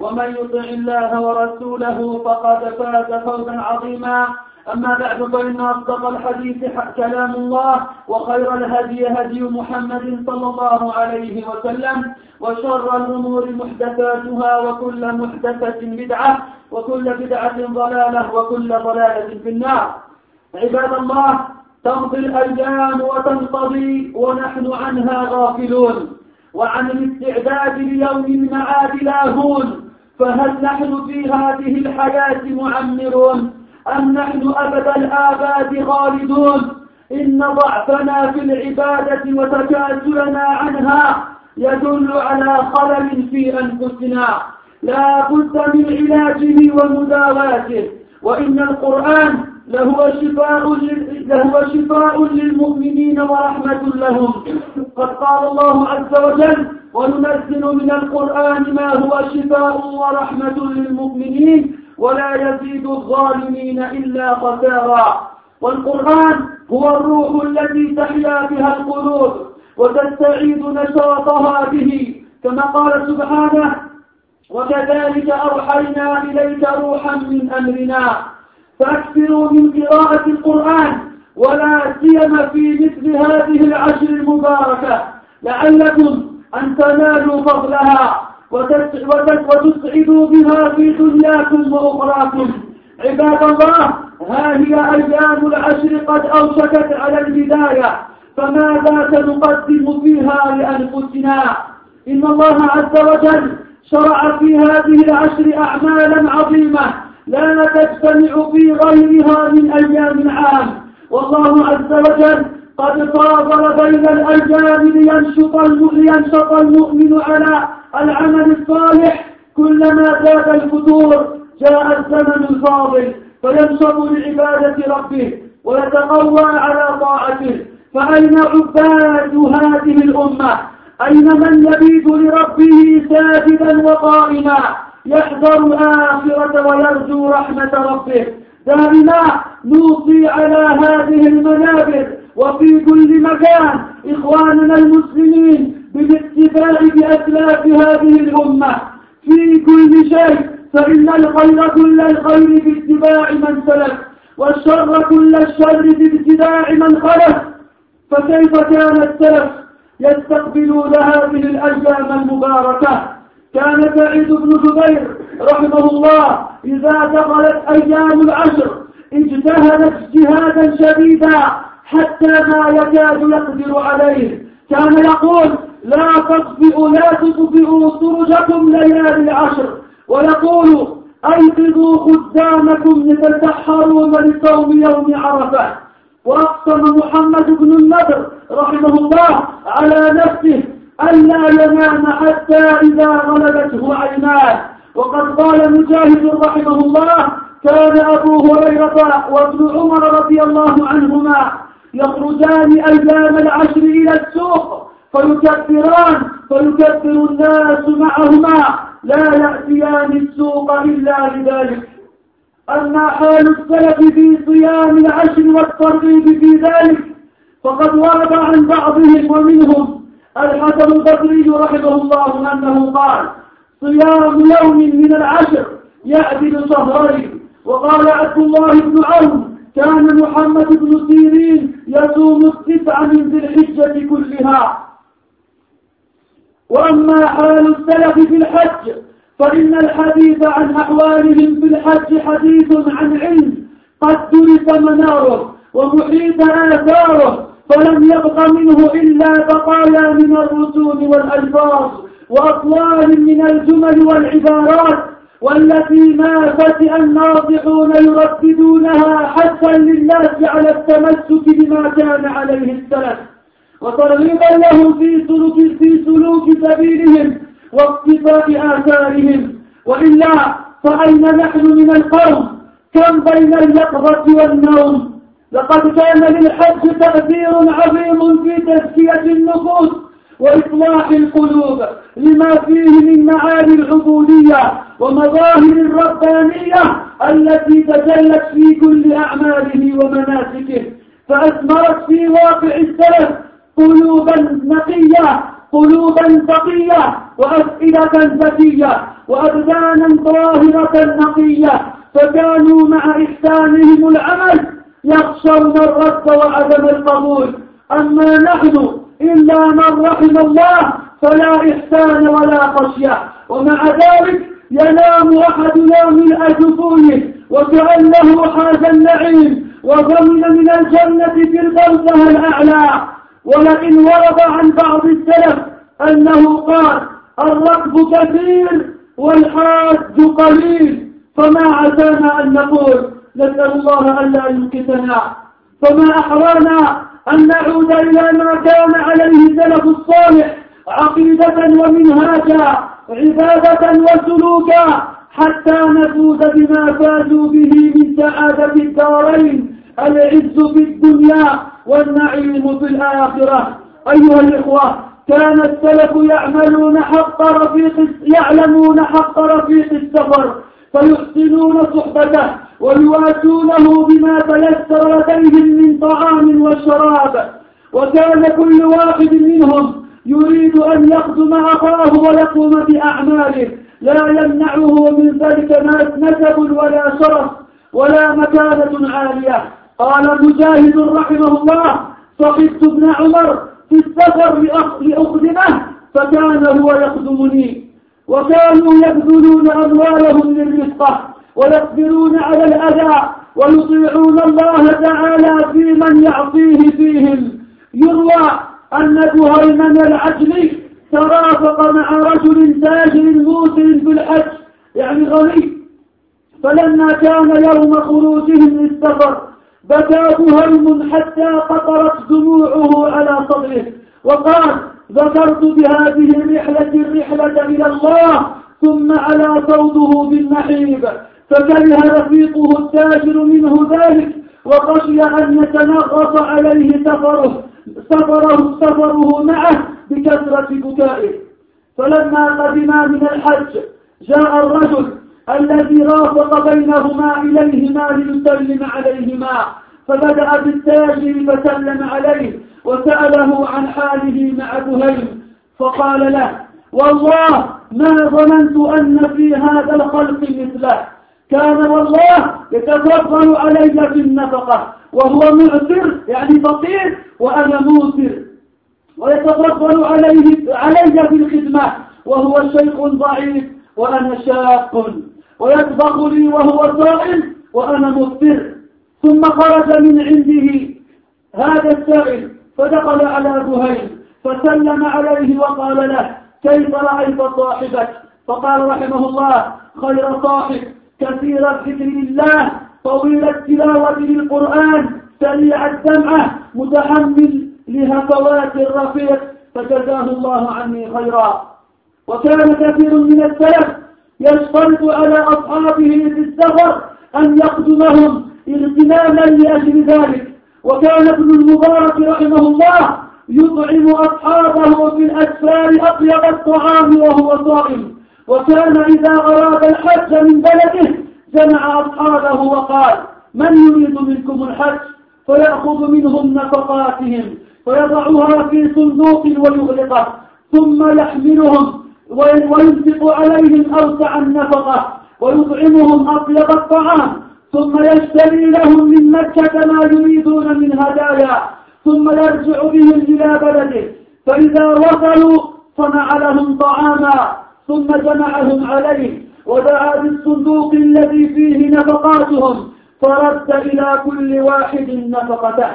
ومن يطع الله ورسوله فقد فاز فوزا عظيما. أما بعد فإن أصدق الحديث كلام الله وخير الهدي هدي محمد صلى الله عليه وسلم وشر الأمور محدثاتها وكل محدثة بدعة وكل بدعة ضلالة وكل ضلالة في النار. عباد الله تمضي الأيام وتنقضي ونحن عنها غافلون. وعن الاستعداد ليوم المعاد لاهون فهل نحن في هذه الحياة معمرون؟ أم نحن أبد الآباد خالدون؟ إن ضعفنا في العبادة وتكاسلنا عنها يدل على خلل في أنفسنا. لا بد من علاجه ومداواته وإن القرآن لهو شفاء لهو شفاء للمؤمنين ورحمة لهم. قد قال الله عز وجل وننزل من القرآن ما هو شفاء ورحمة للمؤمنين ولا يزيد الظالمين إلا خسارا. والقرآن هو الروح التي تحيا بها القلوب وتستعيد نشاطها به. كما قال سبحانه وكذلك أوحينا إليك روحا من أمرنا. فأكثروا من قراءة القرآن ولا سيما في مثل هذه العشر المباركة. لعلكم أن تنالوا فضلها وتسعدوا بها في دنياكم وأخراكم. عباد الله ها هي أيام العشر قد أوشكت على البداية. فماذا سنقدم فيها لأنفسنا؟ إن الله عز وجل شرع في هذه العشر أعمالا عظيمة. لا تجتمع في غيرها من أيام العام. والله عز وجل قد فاضل بين الأيام لينشط لينشط المؤمن على العمل الصالح. كلما زاد الفتور جاء الزمن الفاضل فينشط لعبادة ربه ويتقوى على طاعته. فأين عباد هذه الأمة؟ أين من يبيت لربه ساجدا وقائما؟ يحذر الآخرة ويرجو رحمة ربه. دائما نوصي على هذه المنابر وفي كل مكان إخواننا المسلمين بالاقتداء بأسلاف هذه الأمة. في كل شيء فإن الخير كل الخير باتباع من سلف والشر كل الشر بابتداع من خلف. فكيف كان السلف يستقبلون هذه الأيام المباركة؟ كان سعيد بن جبير رحمه الله إذا دخلت أيام العشر اجتهد اجتهادا شديدا حتى ما يكاد يقدر عليه. كان يقول لا تطفئوا لا تطفئوا سرجكم ليالي العشر. ويقول أيقظوا خدامكم يتسحرون لصوم يوم عرفة. وأقسم محمد بن النضر رحمه الله على نفسه ألا ينام حتى إذا غلبته عيناه. وقد قال مجاهد رحمه الله كان أبو هريرة وابن عمر رضي الله عنهما يخرجان أيام العشر إلى السوق فيكبران فيكبر الناس معهما. لا يأتيان السوق إلا لذلك أما حال السلف في صيام العشر والترغيب في ذلك فقد ورد عن بعضهم ومنهم الحسن البصري رحمه الله أنه قال صيام يوم من العشر يعدل شهرين وقال عبد الله بن عون كان محمد بن سيرين يصوم التسع من ذي الحجة كلها وأما حال السلف في الحج فإن الحديث عن أحوالهم في الحج حديث عن علم قد درس مناره ومحيط آثاره فلم يبق منه إلا بقايا من الرسوم والألفاظ وأطوال من الجمل والعبارات والتي ما فتئ الناطقون يرددونها حثا للناس على التمسك بما كان عليه السلف. وترغيبا لهم في سلوك في سلوك سبيلهم واقتفاء آثارهم. وإلا فأين نحن من القوم؟ كم بين اليقظة والنوم؟ لقد كان للحج تأثير عظيم في تزكية النفوس وإصلاح القلوب لما فيه من معاني العبودية ومظاهر الربانية التي تجلت في كل أعماله ومناسكه فأثمرت في واقع السلف قلوبا نقية قلوبا تقية وأفئدة ذكية وأبدانا طاهرة نقية فكانوا مع إحسانهم العمل يخشون الرد وعدم القبول. أما نحن إلا من رحم الله فلا إحسان ولا خشية. ومع ذلك ينام أحدنا من أجفونه وكأنه حاز النعيم وضمن من الجنة في البرزه الأعلى. ولئن ورد عن بعض السلف أنه قال الركب كثير والحاج قليل فما عسانا أن نقول. نسأل الله ألا يمكتنا فما أحرانا أن نعود إلى ما كان عليه سلف الصالح عقيدة ومنهاجا عبادة وسلوكا حتى نفوز بما فازوا به من سعادة الدارين العز في الدنيا والنعيم في الآخرة. أيها الإخوة كان السلف يعملون حق رفيق يعلمون حق رفيق السفر فيحسنون صحبته. ويواسونه بما تيسر لديهم من طعام وشراب. وكان كل واحد منهم يريد أن يخدم أخاه ويقوم بأعماله. لا يمنعه من ذلك نسب ولا شرف ولا مكانة عالية. قال مجاهد رحمه الله صحبت ابن عمر في السفر لأخدمه فكان هو يخدمني. وكانوا يبذلون أموالهم للرفقة. ويصبرون على الأذى ويطيعون الله تعالى في من فيهم. يروى أن بهيمن العجلي ترافق مع رجل تاجر موسر في الحج يعني غني. فلما كان يوم خروجهم للسفر بكى بهيم حتى قطرت دموعه على صدره. وقال ذكرت بهذه الرحلة الرحلة إلى الله ثم على صوته بالنحيب. فكره رفيقه التاجر منه ذلك وخشي أن يتنغص عليه سفره سفره سفره معه بكثرة بكائه. فلما قدما من الحج جاء الرجل الذي رافق بينهما إليهما ليسلم عليهما. فبدأ بالتاجر فسلم عليه وسأله عن حاله مع بهيم فقال له والله ما ظننت أن في هذا الخلق مثله. كان والله يتفضل علي في النفقة وهو معسر يعني فقير وأنا موسر ويتفضل عليه علي في الخدمة وهو شيخ ضعيف وأنا شاق. ويطبخ لي وهو صائم وأنا مفطر. ثم خرج من عنده هذا السائل فدخل على بهيل فسلم عليه وقال له كيف رأيت صاحبك؟ فقال رحمه الله خير صاحب. كثير الذكر لله طويل التلاوة للقرآن سريع الدمعة متحمل لهفوات الرفيق فجزاه الله عني خيرا. وكان كثير من السلف يشترط على أصحابه في السفر أن يخدمهم اغتناما لأجل ذلك. وكان ابن المبارك رحمه الله يطعم أصحابه في الأسفار أطيب الطعام وهو صائم. وكان إذا أراد الحج من بلده جمع أصحابه وقال من يريد منكم الحج؟ فيأخذ منهم نفقاتهم فيضعها في صندوق ويغلقه ثم يحملهم وينفق عليهم أوسع النفقة ويطعمهم أطيب الطعام ثم يشتري لهم من مكة ما يريدون من هدايا ثم يرجع بهم إلى بلده فإذا وصلوا صنع لهم طعاما ثم جمعهم عليه ودعا بالصندوق الذي فيه نفقاتهم فرد إلى كل واحد نفقته.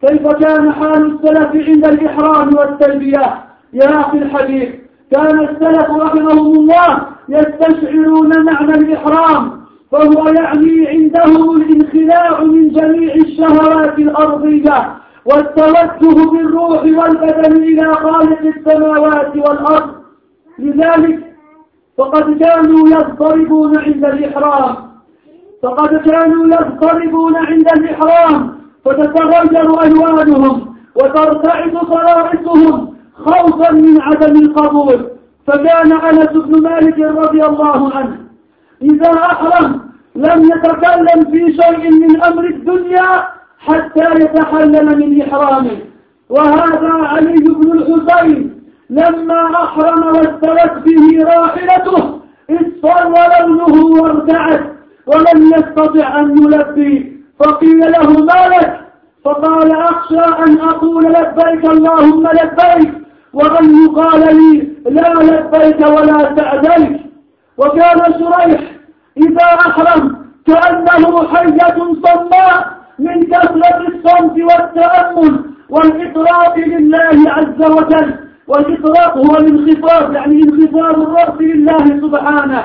كيف كان حال السلف عند الإحرام والتلبية؟ يا أخي الحبيب كان السلف رحمهم الله يستشعرون معنى الإحرام فهو يعني عندهم الانخلاع من جميع الشهوات الأرضية والتوجه بالروح والبدن إلى خالق السماوات والأرض. لذلك فقد كانوا يضطربون عند الإحرام. فقد كانوا يضطربون عند الإحرام. فتتغير ألوانهم وترتعد صرائصهم خوفا من عدم القبول. فكان أنس بن مالك رضي الله عنه إذا أحرم لم يتكلم في شيء من أمر الدنيا حتى يتحلل من إحرامه. وهذا علي بن الحسين لما أحرم واستوت به راحلته اصفر لونه وارتعد ولم يستطع أن يلبي. فقيل له ما لك؟ فقال أخشى أن أقول لبيك اللهم لبيك وأن يقال لي لا لبيك ولا سعديك وكان شريح إذا أحرم كأنه حية صماء من كثرة الصمت والتأمل والإطراق لله عز وجل. والإطراق هو الانخفاض يعني انخفاض الرأس لله سبحانه.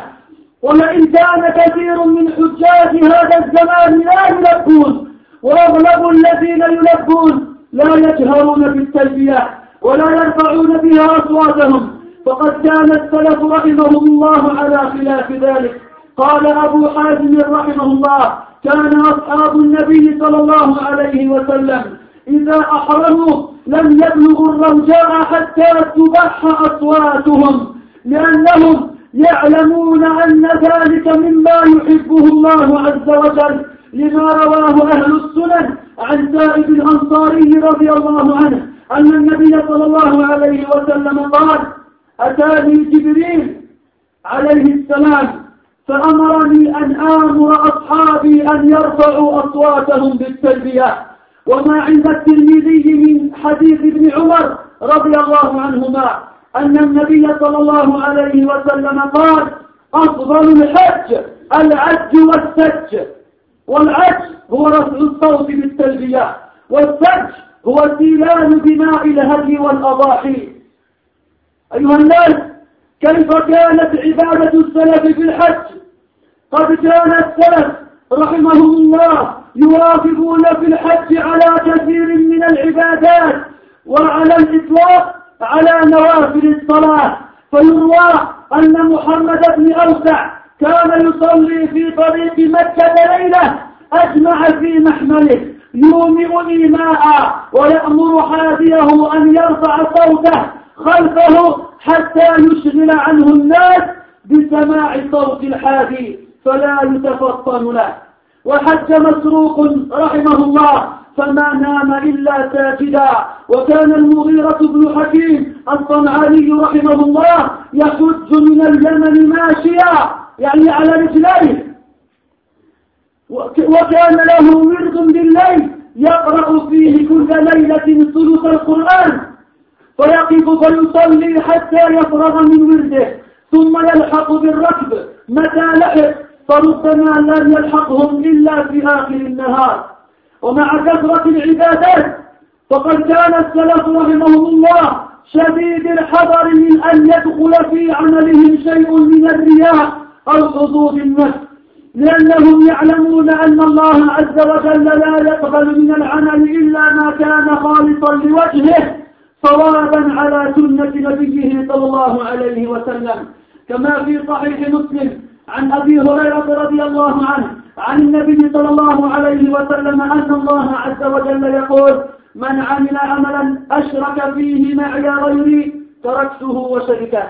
ولئن كان كثير من حجاج هذا الزمان لا يلبون. وأغلب الذين يلبون لا يجهرون بالتلبية ولا يرفعون بها أصواتهم. فقد كان السلف رحمهم الله على خلاف ذلك. قال أبو حازم رحمه الله كان أصحاب النبي صلى الله عليه وسلم إذا أحرموا لم يبلغوا الرجاء حتى تبح أصواتهم لأنهم يعلمون أن ذلك مما يحبه الله عز وجل لما رواه أهل السنن عن سائب الأنصاري رضي الله عنه أن النبي صلى الله عليه وسلم قال أتاني جبريل عليه السلام فأمرني أن آمر أصحابي أن يرفعوا أصواتهم بالتلبية. وما عند الترمذي من حديث ابن عمر رضي الله عنهما أن النبي صلى الله عليه وسلم قال أفضل الحج العج والسج. والعج هو رفع الصوت بالتلبية والسج هو سيلان دماء الهدي والأضاحي. أيها الناس كيف كانت عبادة السلف في الحج؟ قد كان السلف رحمهم الله يواظبون في الحج على كثير من العبادات وعلى الإطلاق على نوافل الصلاة. فيروى أن محمد بن أوسع كان يصلي في طريق مكة ليلة أجمع في محمله. يومئ إيماء ويأمر حاديه أن يرفع صوته خلفه حتى يشغل عنه الناس بسماع صوت الحادي. فلا يتفطن له. وحج مسروق رحمه الله فما نام إلا ساجدا. وكان المغيرة بن حكيم الصنعاني رحمه الله يحج من اليمن ماشيا يعني على رجليه. وكان له ورد بالليل يقرأ فيه كل ليلة ثلث القرآن فيقف فيصلي حتى يفرغ من ورده ثم يلحق بالركب متى لحق. فربما لم يلحقهم إلا في آخر النهار. ومع كثرة العبادات فقد كان السلف رحمهم الله شديد الحذر من أن يدخل في عملهم شيء من الرياء أو حظوظ النفس لأنهم يعلمون أن الله عز وجل لا يقبل من العمل إلا ما كان خالصا لوجهه صوابا على سنة نبيه صلى الله عليه وسلم. كما في صحيح مسلم عن أبي هريرة رضي الله عنه عن النبي صلى الله عليه وسلم أن الله عز وجل يقول من عمل عملا أشرك فيه معي غيري تركته وشركه.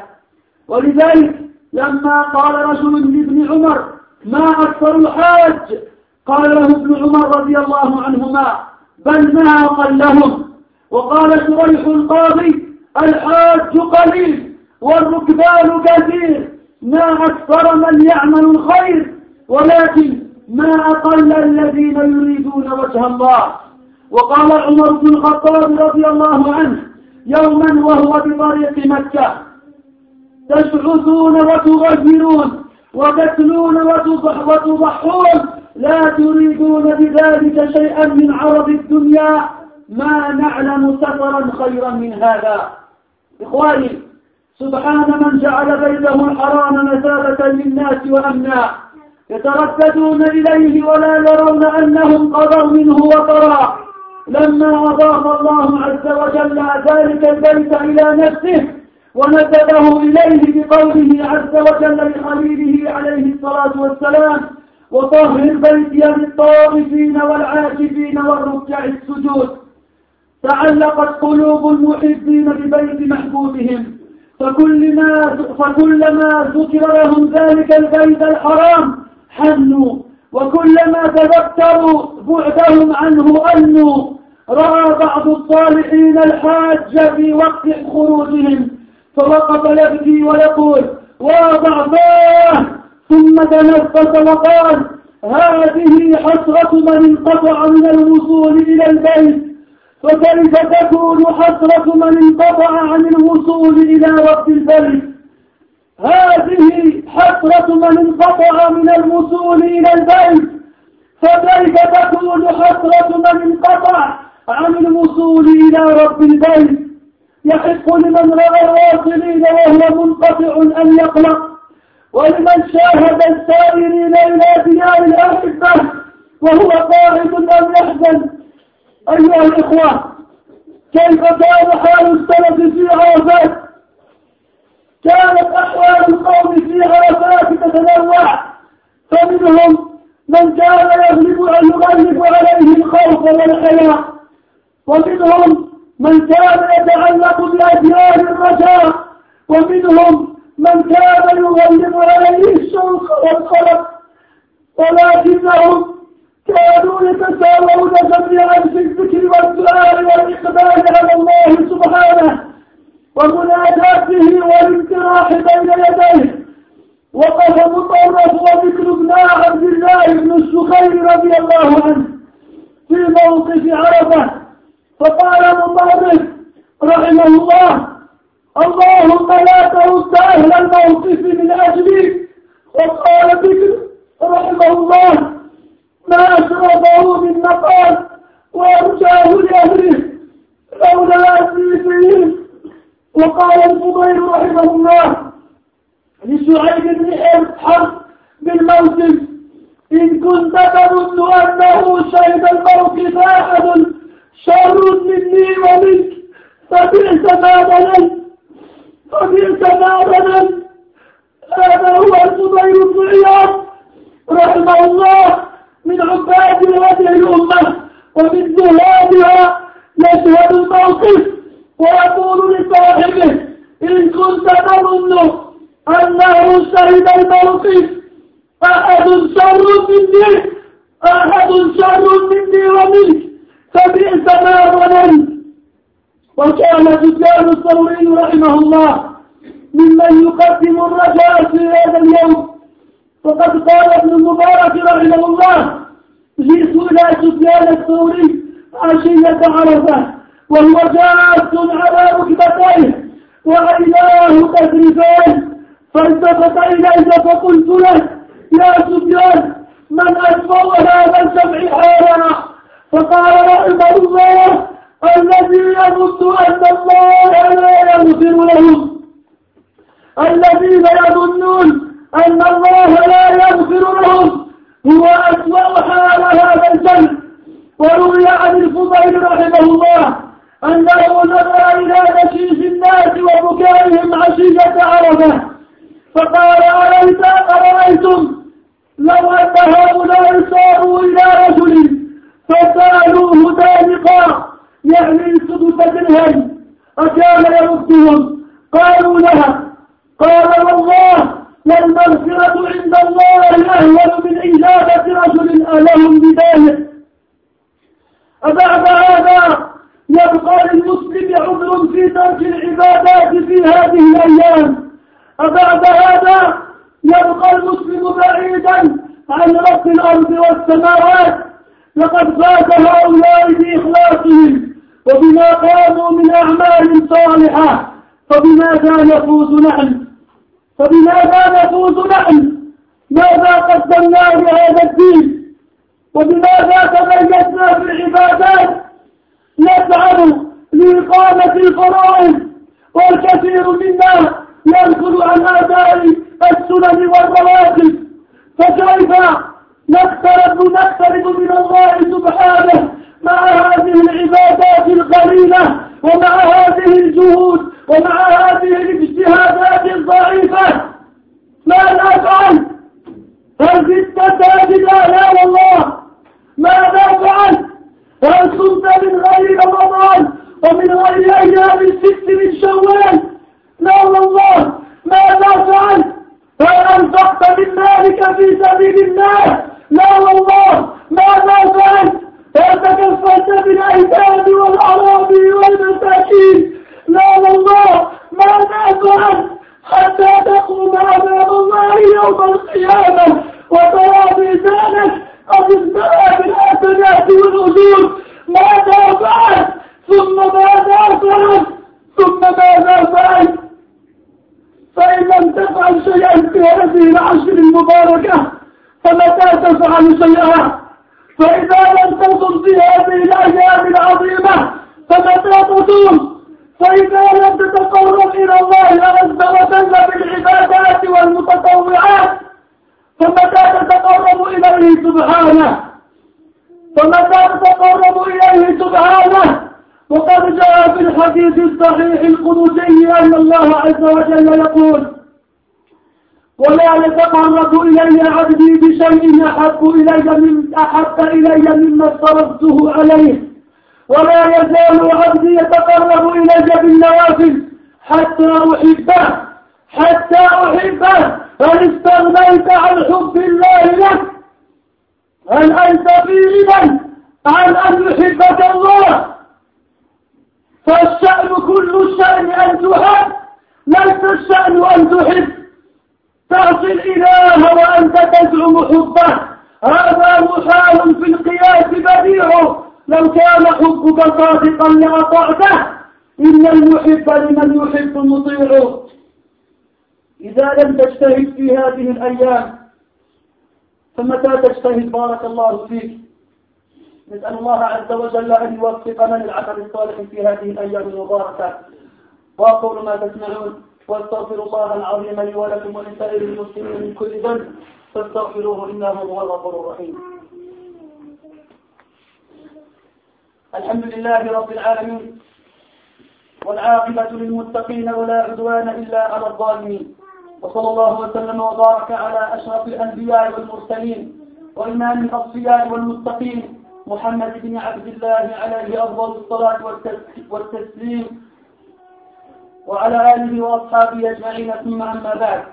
ولذلك لما قال رجل لابن عمر ما أكثر الحاج؟ قال له ابن عمر رضي الله عنهما بل ما أقلهم وقال شريح القاضي الحاج قليل والركبان كثير. ما أكثر من يعمل الخير ولكن ما أقل الذين يريدون وجه الله. وقال عمر بن الخطاب رضي الله عنه يوما وهو بطريق مكة تشعثون وتغيرون وتتلون وتضحون لا تريدون بذلك شيئا من عرض الدنيا. ما نعلم سفرا خيرا من هذا. إخواني سبحان من جعل بيته الحرام مثابة للناس وأمنا. يترددون إليه ولا يرون أنهم قضوا منه وطرا لما أضاف الله عز وجل ذلك البيت إلى نفسه ونسبه إليه بقوله عز وجل لخليله عليه الصلاة والسلام وطهر البيت للطائفين والعاكفين والركع السجود تعلقت قلوب المحبين ببيت محبوبهم. فكلما فكلما ذكر لهم ذلك البيت الحرام حنوا وكلما تذكروا بعدهم عنه أنوا. رأى بعض الصالحين الحاج في وقت خروجهم فوقف يبكي ويقول وضعفاه ثم تنفس وقال هذه حسرة من انقطع من الوصول إلى البيت. فكيف تكون حسرة من انقطع عن الوصول إلى رب البيت هذه حسرة من انقطع من الوصول إلى البيت فكيف تكون حسرة من انقطع عن الوصول إلى رب البيت يحق لمن رأى الواصلين وهو منقطع أن يقلق. ولمن شاهد السائرين إلى ديار الأحبة وهو قاعد أن يحزن؟ أيها الإخوة كيف كان حال السلف في عرفات كانت أحوال القوم في عرفات تتنوع فمنهم من كان يغلب يغلب عليه الخوف والحياة ومنهم من كان يتعلق بأديان الرجاء ومنهم من كان يغلب عليه الشوق والقلق ولكنهم كانوا يتساوون جميعا في الذكر والدعاء والإقبال على الله سبحانه ومناجاته والانتراح بين يديه وقف مطرف وذكر ابن عبد الله بن السخير رضي الله عنه في موقف عرفة. فقال مطرف رحمه الله اللهم لا ترد أهل الموقف من أجلي. وقال ذكر رحمه الله ما أشرفه من مقال وأرجاه لأهله لولا أسري وقال الفضيل رحمه الله لشعيب بن حرب بالموسم إن كنت تظن أنه شهد الموقف أحد شر مني ومنك. فبئس ما ظننت. فبئس ما ظننت. هذا هو الفضيل بن رحمه الله. من عباد هذه الأمة ومن زهادها يشهد الموقف ويقول لصاحبه إن كنت تظن أنه شهد الموقف أحد شر مني أحد شر مني ومنك فبئس ما ظننت. وكان سفيان الثوري رحمه الله ممن يقدم الرجاء في هذا اليوم. فقد قال ابن المبارك رحمه الله جئت إلى سفيان الثوري عشية عرفة وهو جاس على ركبتيه وعيناه تذرفان فالتفت إلي فقلت له يا سفيان من أسفر هذا الجمع حالنا فقال رحمه الله الذي يظن أن الله لا يغفر لهم الذين يظنون أن الله لا يغفر لهم هو أسوأ حال هذا الجنب وروي عن الفضيل رحمه الله أنه نظر إلى نشيش الناس وبكائهم عشية عرفة. فقال أليس أرأيتم؟ لو أن هؤلاء صاروا إلى رجل فسألوه دانقا يعني سدس درهم أكان يردهم. قالوا لها قال والله والمغفرة عند الله أهون من إجابة رجل ألهم بذلك. أبعد هذا يبقى للمسلم عذر في ترك العبادات في هذه الأيام. أبعد هذا يبقى المسلم بعيدا عن رب الأرض والسماوات. لقد فات هؤلاء بإخلاصهم وبما قاموا من أعمال صالحة فبماذا نفوز نحن؟ فبماذا نفوز نحن؟ ماذا قدمنا لهذا الدين؟ وبماذا تميزنا في العبادات؟ نسعد لإقامة الفرائض والكثير منا ينقل عن آداء السنن والرواتب فكيف نقترب نقترب من الله سبحانه مع هذه العبادات القليلة ومع هذه الجهود ومع ماذا فعل هل زدت ساجدا؟ لا والله. ماذا فعل؟ هل صمت من غير رمضان ومن غير أيام الست من شوال؟ لا والله. ماذا فعل؟ هل أنفقت من مالك في سبيل الله؟ لا والله. ماذا فعل؟ هل تكفلت بالايتام والاراضي والمساكين لا والله. ماذا فعل؟ حتى تقوم امام الله يوم القيامة وترى ميزانك امتلأ بالحسنات والاجور ماذا فعل ثم ماذا فعل ثم ماذا فعل فإن لم تفعل شيئا في هذه العشر المباركة فمتى تفعل شيئا؟ فإذا لم تصم في هذه الأيام العظيمة فمتى تصوم فإذا لم تتقرب إلى الله عز وجل بالعبادات والمتطوعات فمتى تتقرب إليه سبحانه فمتى تتقرب إليه سبحانه. وقد جاء في الحديث الصحيح القدسي أن الله عز وجل يقول ولا يتقرب إلي عبدي بشيء أحب إلي من أحب إلي مما افترضته عليه. ولا يزال عبدي يتقرب إلي بالنوافل حتى أحبه حتى أحبه. هل استغنيت عن حب الله لك هل أنت في غنى عن أن يحبك الله؟ فالشأن كل الشأن أن تحب ليس الشأن أن تحب. تعصي الإله وأنت تزعم حبه. هذا محال في القياس بديع. لو كان حبك صادقا لأطعته إن المحب لمن يحب مطيع إذا لم تجتهد في هذه الأيام فمتى تجتهد؟ بارك الله فيك. نسأل الله عز وجل أن يوفقنا للعمل الصالح في هذه الأيام المباركة. وأقول ما تسمعون وأستغفر الله العظيم لي ولكم ولسائر المسلمين من كل ذنب فاستغفروه إنه هو الغفور الرحيم. الحمد لله رب العالمين والعاقبة للمتقين ولا عدوان إلا على الظالمين. وصلى الله وسلم وبارك على أشرف الأنبياء والمرسلين وإمام الأصفياء والمتقين محمد بن عبد الله عليه أفضل الصلاة والتسليم. وعلى آله وأصحابه أجمعين ثم أما بعد.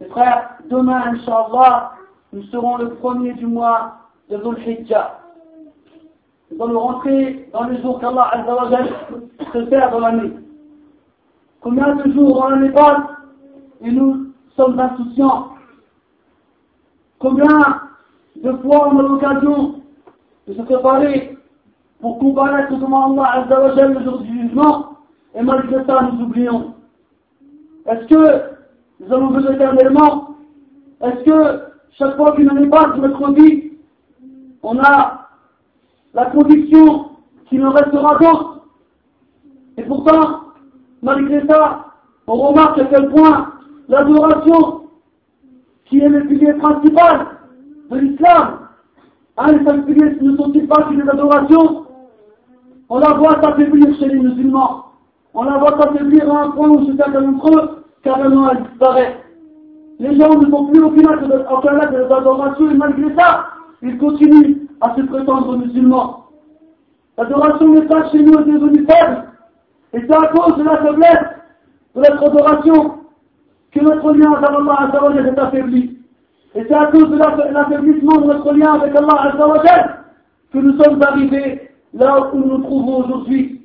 Mes frères, demain, Inch'Allah, nous serons le premier du mois de Dhul Hijjah. Nous allons rentrer dans les jours qu'Allah Azza wa Jal se fait dans l'année. Combien de jours dans l'année passe et nous sommes insouciants? Combien de fois on a l'occasion de se préparer pour comparaître devant Allah Azza wa Jal le jour du jugement et malgré ça nous oublions. Est-ce que nous allons vivre éternellement Est-ce que chaque fois qu'il n'en est pas de notre vie, on a la conviction qu'il en restera d'autres Et pourtant, malgré ça, on remarque à quel point l'adoration, qui est le pilier principal de l'islam, hein, les cinq piliers ne sont-ils pas des adorations On la voit s'affaiblir chez les musulmans. On la voit s'affaiblir à un point où certains d'entre eux, carrément, elle disparaît. Les gens ne font plus aucun acte d'adoration et malgré ça, ils continuent à se prétendre musulmans. L'adoration n'est pas chez nous est devenue faible. Et c'est à cause de la faiblesse de notre adoration que notre lien avec Allah Azzawajal est affaibli. Et c'est à cause de l'affaiblissement de notre lien avec Allah Azzawajal que nous sommes arrivés là où nous nous trouvons aujourd'hui.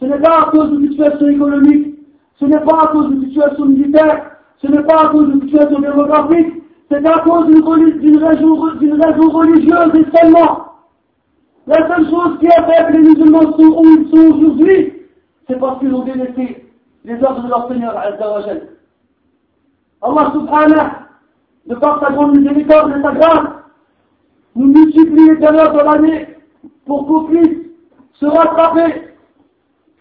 Ce n'est pas à cause de situation économique, ce n'est pas à cause de situation militaire, ce n'est pas à cause de situation démographique, c'est à cause d'une raison, religieuse et seulement. La seule chose qui a fait que les musulmans sont où ils sont aujourd'hui, c'est parce qu'ils ont délaissé les ordres de leur Seigneur Azzawajal. Allah subhanahu, de par sa grande miséricorde et sa grâce, nous multiplier d'heures dans l'année pour qu'on puisse se rattraper.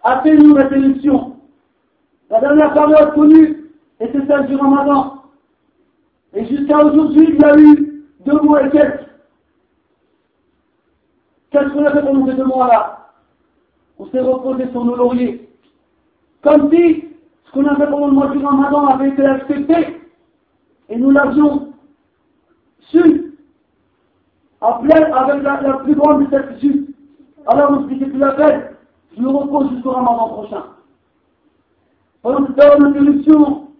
Appelez-nous la sélection. La dernière période connue était celle du Ramadan. Et jusqu'à aujourd'hui, il y a eu deux mois et quelques. Qu'est-ce qu'on a fait pendant ces deux mois-là? On s'est reposé sur nos lauriers. Comme si ce qu'on a fait pendant le mois du Ramadan avait été accepté et nous l'avions su avec la, la, plus grande certitude. Alors on se dit que tu l'appelles, je me repose jusqu'au Ramadan prochain. Pendant cette période d'interruption, tu,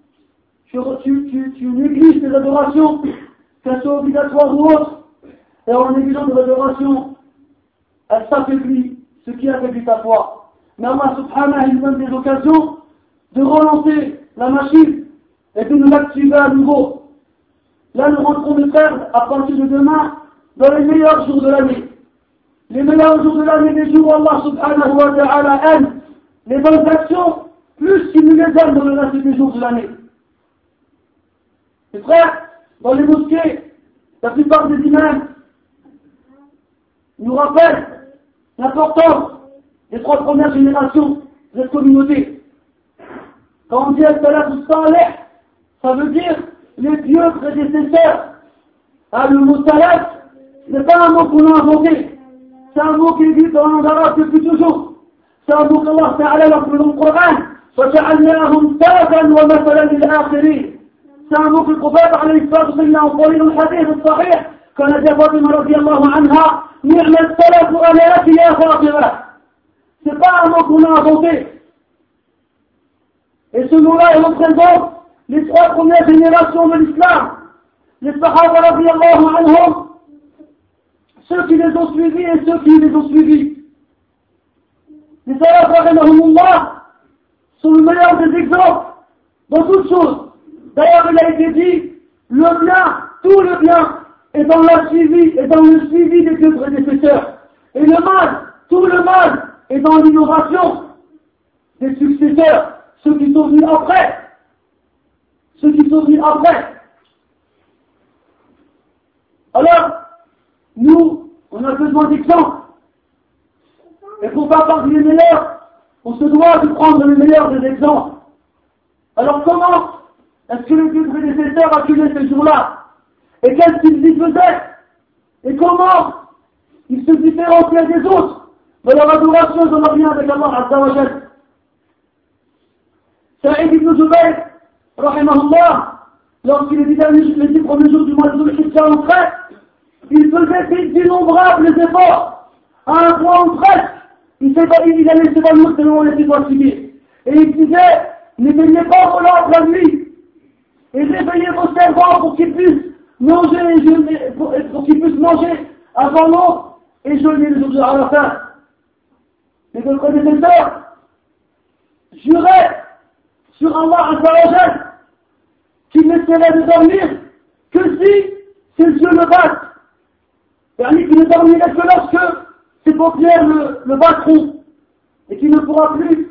tu, tu, tu négliges tes adorations, qu'elles soient obligatoires ou autres, et en négligeant tes adorations, elle s'affaiblit, ce qui affaiblit ta foi. Mais Allah subhanahu il donne des occasions de relancer la machine et de nous l'activer à nouveau. Là, nous rentrons de perdre à partir de demain dans les meilleurs jours de l'année. Les meilleurs jours de l'année, les jours où Allah subhanahu wa ta'ala aime les bonnes actions, plus qu'il nous les aime dans le reste des jours de l'année. C'est vrai, dans les mosquées, la plupart des imams nous rappellent l'importance des trois premières générations de cette communauté. Quand on dit Al-Salaf Saleh, ça veut dire les dieux prédécesseurs. Ah, le mot Salaf, ce n'est pas un mot qu'on a inventé. C'est un mot qui existe dans le arabe depuis toujours. C'est un mot qu'Allah Ta'ala leur dans le Coran. وجعلناهم سلفا ومثلا للآخرين. كان موقف قبيب على الإسباق بالله وقريب الحديث الصحيح. كان يا فاطمة رضي الله عنها نعم الثلاث أليات يا فاطمة. سباة مكونا فوقي إسم الله مدخل دور لسؤالكم الناس من رسول الإسلام. للصحابة رضي الله عنهم. ceux qui les ont suivis et ceux qui les ont suivis. Les salafs, rahimahumullah, sont le meilleur des exemples dans toutes choses. D'ailleurs, il a été dit, le bien, tout le bien, est dans la suivi, est dans le suivi des deux prédécesseurs. Et le mal, tout le mal, est dans l'innovation des successeurs, ceux qui sont venus après. Ceux qui sont venus après. Alors, nous, on a besoin d'exemples. Et pour pas parler les meilleurs, on se doit de prendre les meilleurs des exemples. Alors comment est-ce que le Dieu prédécesseur a tué ces jours-là Et qu'est-ce qu'il y faisait? Et comment? Il se différenciait des autres. De leur adoration de leur lien avec Allah Azza wa Jal. Saïd ibn Zubayr, rahimahullah, lorsqu'il était les dix premiers jours du mois de Zulhijjah en traite, il faisait d'innombrables efforts, à un point où presque, il, il allait s'évanouir selon les fatigué. Et il disait, n'éveillez pas vos lampes la nuit, et réveillez vos servants pour qu'ils puissent manger et pour, qu'ils puissent manger avant l'autre et jeûner les jours à la fin. Et le prédécesseur jurait sur Allah Azzawajal qu'il n'essaierait de dormir que si ses yeux le battent c'est-à-dire qu'il ne dormira que lorsque ses paupières le, le battront et qu'il ne pourra plus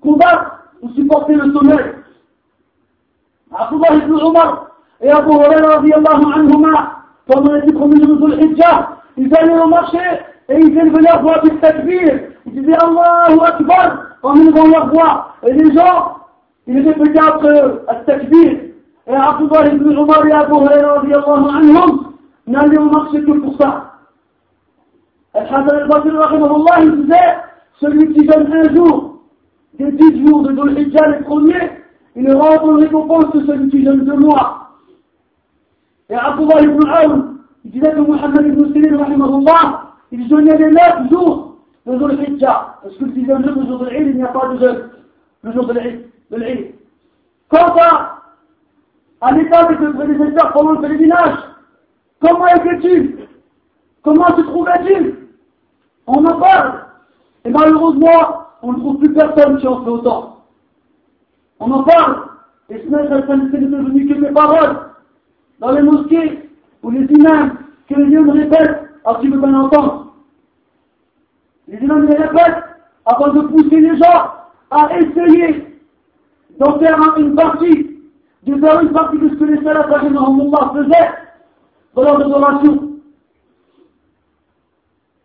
combattre ou supporter le sommeil. عبد الله بن عمر يا أبو هريرة رضي الله عنهما فما يجيكم من ذو الحجة. إذا لم يزن بالاخوه بالتكبير. يجي الله أكبر ومن ذو الاخوه اللي جو في بجاك التكبير. يا عبد الله بن عمر يا أبو هريرة رضي الله عنهم نال يوم مخشيك الفقصاء الحسن البصري رحمه الله يجي سلمي تيجان ان جور دي تيجيو دو الحجة الكوميه jour, de il aura une récompense que celui qui donne deux mois. Et Abdullah ibn Aoun, il disait que Muhammad ibn Sirin, il donnait les neuf jours de Dhul Hijjah. Parce que si donne le jour de l'Eid, il n'y a pas de jeûne. Le jour de l'Eid. Quant à, à l'état de ses prédécesseurs pendant le pèlerinage, Comment étais-tu? Comment te trouvais-tu On en parle. Et malheureusement, on ne trouve plus personne qui en fait autant. On en parle. Et ce n'est devenu que mes paroles. Dans les mosquées, où les imams, que les imams répètent, alors tu veux bien entendre. Les imams les répètent avant de pousser les gens à essayer d'en faire une partie, de faire une partie de ce que les salafs faisaient dans leur adoration.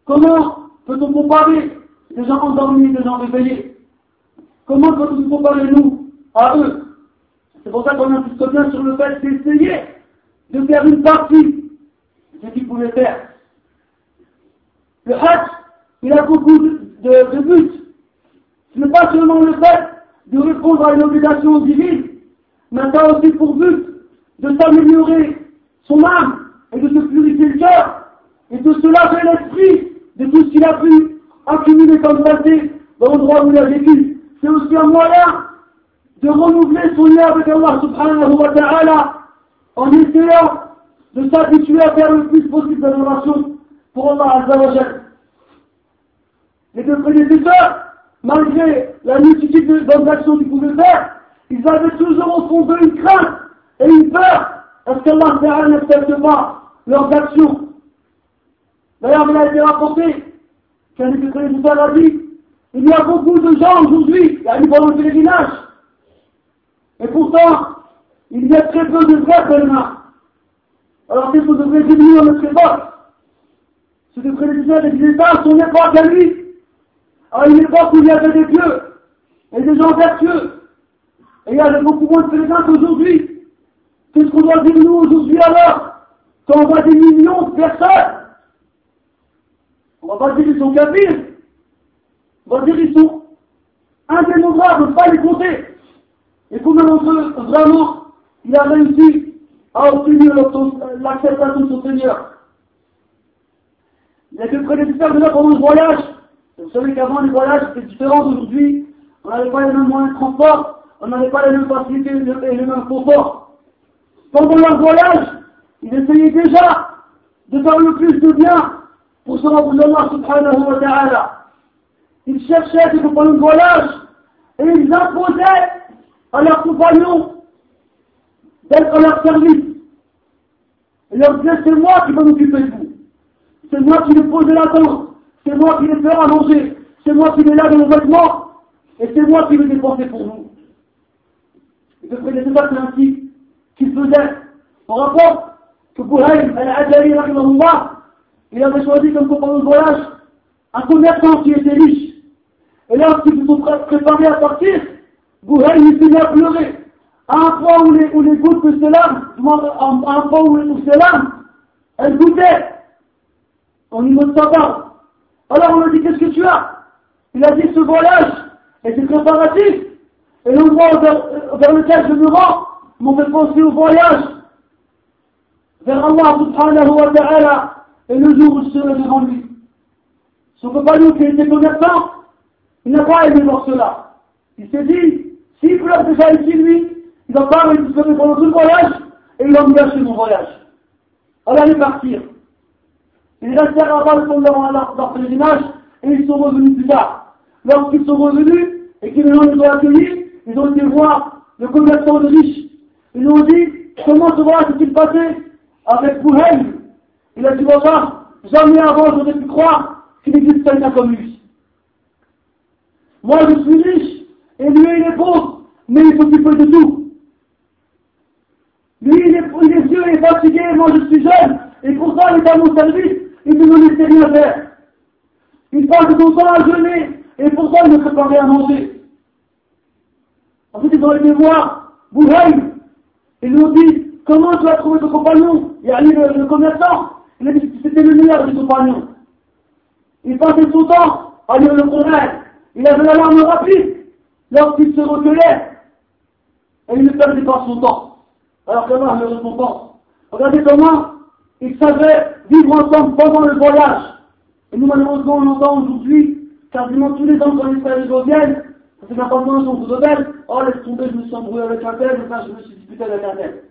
Comment peut-on comparer des gens endormis, des gens réveillés? Comment peut-on comparer nous à eux C'est pour ça qu'on insiste bien sur le fait d'essayer de faire une partie de ce qu'ils pouvaient faire. Le Hajj, il a beaucoup de, buts. Ce n'est pas seulement le fait de répondre à une obligation divine, mais ça a aussi pour but de s'améliorer son âme et de se purifier le cœur et de se laver l'esprit de tout ce qu'il a pu accumuler comme passé dans l'endroit où il a vécu. C'est aussi un moyen de renouveler son lien avec Allah subhanahu wa ta'ala en essayant de s'habituer à faire le plus possible d'adoration pour Allah Azza wa Les deux prédécesseurs, malgré la multitude de bonnes actions qu'ils pouvaient faire, ils avaient toujours au fond d'eux une crainte et une peur à ce qu'Allah n'accepte pas leurs actions. D'ailleurs, il a été rapporté qu'un des prédécesseurs a dit il y a beaucoup de gens aujourd'hui, il y a eu le pèlerinage, et pourtant, il y a très peu de vrais pèlerins. Alors qu'est-ce qu'on devrait diminuer à notre époque C'est de prédécesseurs États à son époque à lui, à une époque où il y avait des dieux et des gens vertueux. Et il y a beaucoup moins de pèlerins qu'aujourd'hui. Qu'est-ce qu'on doit dire nous aujourd'hui alors Quand on voit des millions de personnes? On va pas dire qu'ils sont capables. On va dire qu'ils sont indénombrables, ne pas les compter. Et combien d'entre eux, vraiment, il a réussi à obtenir l'acceptation de son Seigneur Il y a que le prédécesseur de pendant le voyage. Vous savez qu'avant, les voyages étaient différents d'aujourd'hui. On n'avait pas les mêmes moyens de transport, on n'avait pas les mêmes facilités et les mêmes conforts. Pendant leur voyage, ils essayaient déjà de faire le plus de bien pour se rendre Allah subhanahu wa ta'ala. Ils cherchaient compagnons de voyage et ils imposaient à leurs compagnons d'être à leur service. Et leur disaient, c'est moi qui vais m'occuper de vous. C'est moi qui vais poser la tente. C'est moi qui faire à manger. C'est moi qui vais laver vos vêtements. Et c'est moi qui vais dépenser pour vous. Et le prédécesseur, c'est ainsi qu'il faisait. On rapporte que Bouhaïm al-Adjali, il avait choisi comme compagnon de voyage un commerçant qui était riche. Et lorsqu'ils se sont préparés à partir, Bouhaïm il à pleurer. À un point où les, où les gouttes de ses larmes, à un point où, où ses larmes, elles goûtaient niveau de sa barbe. Alors on lui dit, qu'est-ce que tu as? Il a dit, ce voyage et c'est préparatif. Et l'endroit vers, vers lequel je me rends m'ont fait penser au voyage vers Allah subhanahu wa ta'ala et le jour où je serai devant lui. Son compagnon qui était commerçant, il n'a pas aimé voir cela. Il s'est dit, s'il pleure déjà ici, lui, il va pas récupérer pendant tout le voyage et il gâcher mon voyage. Alors il est partir. Il est resté à Rabat pendant leur pèlerinage et ils sont revenus plus tard. Lorsqu'ils sont revenus et qu'ils ont accueillis, ils ont été voir le commerçant de riche. Ils ont dit, comment ce voyage s'est-il passé avec Pouhem Il a dit, voilà, jamais avant j'aurais pu croire qu'il existe quelqu'un comme lui. Moi je suis riche, et lui il est pauvre, mais il s'occupe de tout. Lui il est, il est vieux et fatigué, moi je suis jeune, et pourtant il est à mon service, il ne me laisse rien faire. Il passe son temps à jeûner, et pourtant il ne prépare rien à manger. Ensuite ils ont été voir Bouhaïm, ils lui ont dit, comment tu as trouvé ton compagnon? Il y a le, commerçant, il a dit c'était le meilleur des compagnons. Il passait son temps à lire le Coran, il avait la larme rapide lorsqu'il se recueillait et il ne perdait pas son temps. Alors qu'Allah le récompense. Regardez comment ils savaient vivre ensemble pendant le voyage. Et nous, malheureusement, on entend aujourd'hui quasiment tous les ans quand les frères viennent, parce que les appartements sont tous belles, oh laisse tomber, je me suis embrouillé avec un tel, enfin je me suis disputé avec un tel.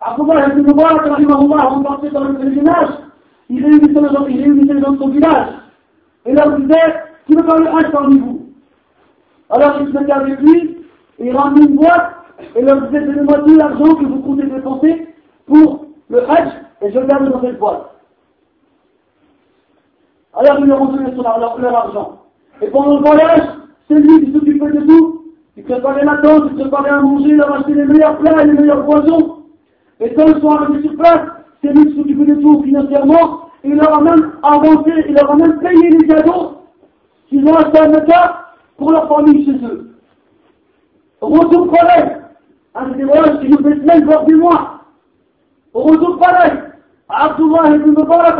Abdullah ibn Mubarak, rahimahullah, remporté dans le pèlerinage, il réunissait les gens, il réunissait les gens de son village, et leur disait, qui veut faire le parmi vous? Alors il se mettait avec lui, et il ramenait une boîte, et leur disait, donnez-moi tout l'argent que vous comptez dépenser pour le Hajj, et je le garde dans cette boîte. Alors ils leur ont donné leur, leur argent. Et pendant le voyage, c'est lui qui s'occupait de tout. Il préparait la tente, il préparait à manger, il leur achetait les meilleurs plats et les meilleurs poissons. Et quand ils sont arrivés sur place, c'est lui qui s'occupait de tout financièrement, il leur a même avancé, il leur a même payé les cadeaux qu'ils ont acheté à Mecca pour leur famille chez eux. Retour pareil. Un voyages qui nous fait semaine, voire des mois. Retour pareil. Abdullah ibn Mubarak,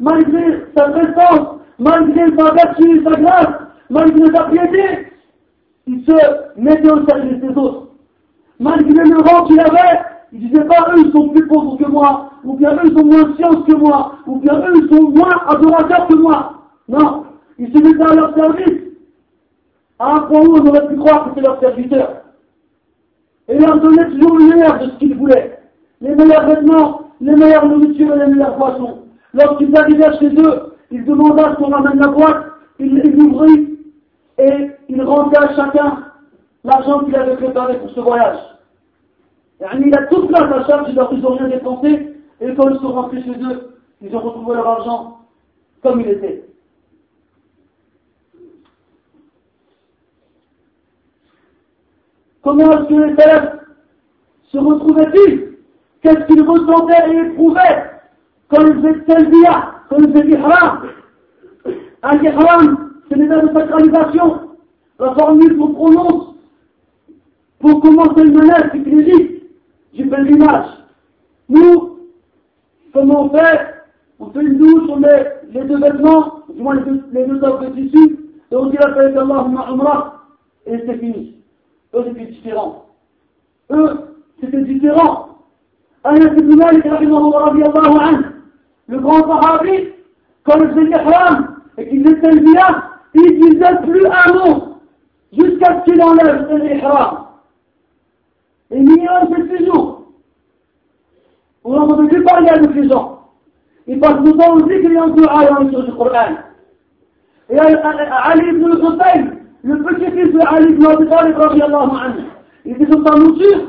malgré sa présence, malgré sa vertu sa grâce, malgré sa piété, il se mettait au service des autres. Malgré le rang qu'il avait, il disait pas eux ils sont plus pauvres que moi, ou bien eux ils sont moins sciences que moi, ou bien eux ils sont moins adorateurs que moi. Non, ils se mettaient à leur service. À un point où on aurait pu croire que c'est leur serviteur. Et leur donnait toujours le de ce qu'ils voulaient. Les meilleurs vêtements, les meilleures nourritures et les meilleures boissons. Lorsqu'ils arrivaient chez eux, ils ce qu'on ramène la boîte, ils l'ouvrit et ils rendaient à chacun l'argent qu'il avait préparé pour ce voyage. Il a toute la à charge, ils n'ont rien dépensé, et quand ils sont rentrés chez eux, ils ont retrouvé leur argent comme il était. Comment est-ce que les élèves se retrouvaient-ils? Qu'est-ce qu'ils ressentaient et éprouvaient quand ils faisaient talbiya, quand ils faisaient ihram? Un ihram, c'est l'état de sacralisation, la formule qu'on prononce pour commencer le menace dit du pèlerinage. Nous, comment on fait? On fait une douche, on met les deux vêtements, du moins les deux, les de tissu, et on dit la paix d'Allah, et c'est fini. Eux, c'était différent. Eux, c'était différent. Anas ibn Malik, le grand sahabi, quand il faisait l'ihram et qu'il était bien, il disait plus un mot jusqu'à ce qu'il enlève l'ihram. Et minimum, c'est toujours. On n'entend plus parler avec les gens. Il passe le temps aussi qu'il y a un dua dans le du Coran. Et Ali ibn al-Hussein, le petit-fils de Ali ibn Abi Talib, il était sur sa mouture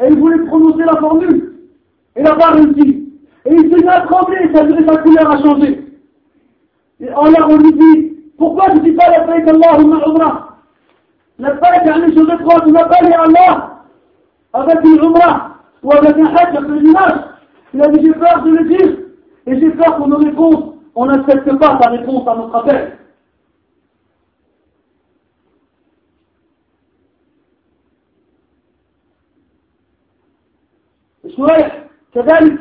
et il voulait prononcer la formule. Il n'a pas réussi. Et il s'est mis à trembler, sa, sa couleur a changé. Et l'air, on lui dit, pourquoi tu ne dis pas la paix d'Allah Umrah? La paix, c'est une chose trois, tu dit Allah avec une Umrah ou avec un Hajj, un pèlerinage. Il a dit, j'ai peur de le dire et j'ai peur qu'on nous réponde. On n'accepte pas ta réponse à notre appel. شويح كذلك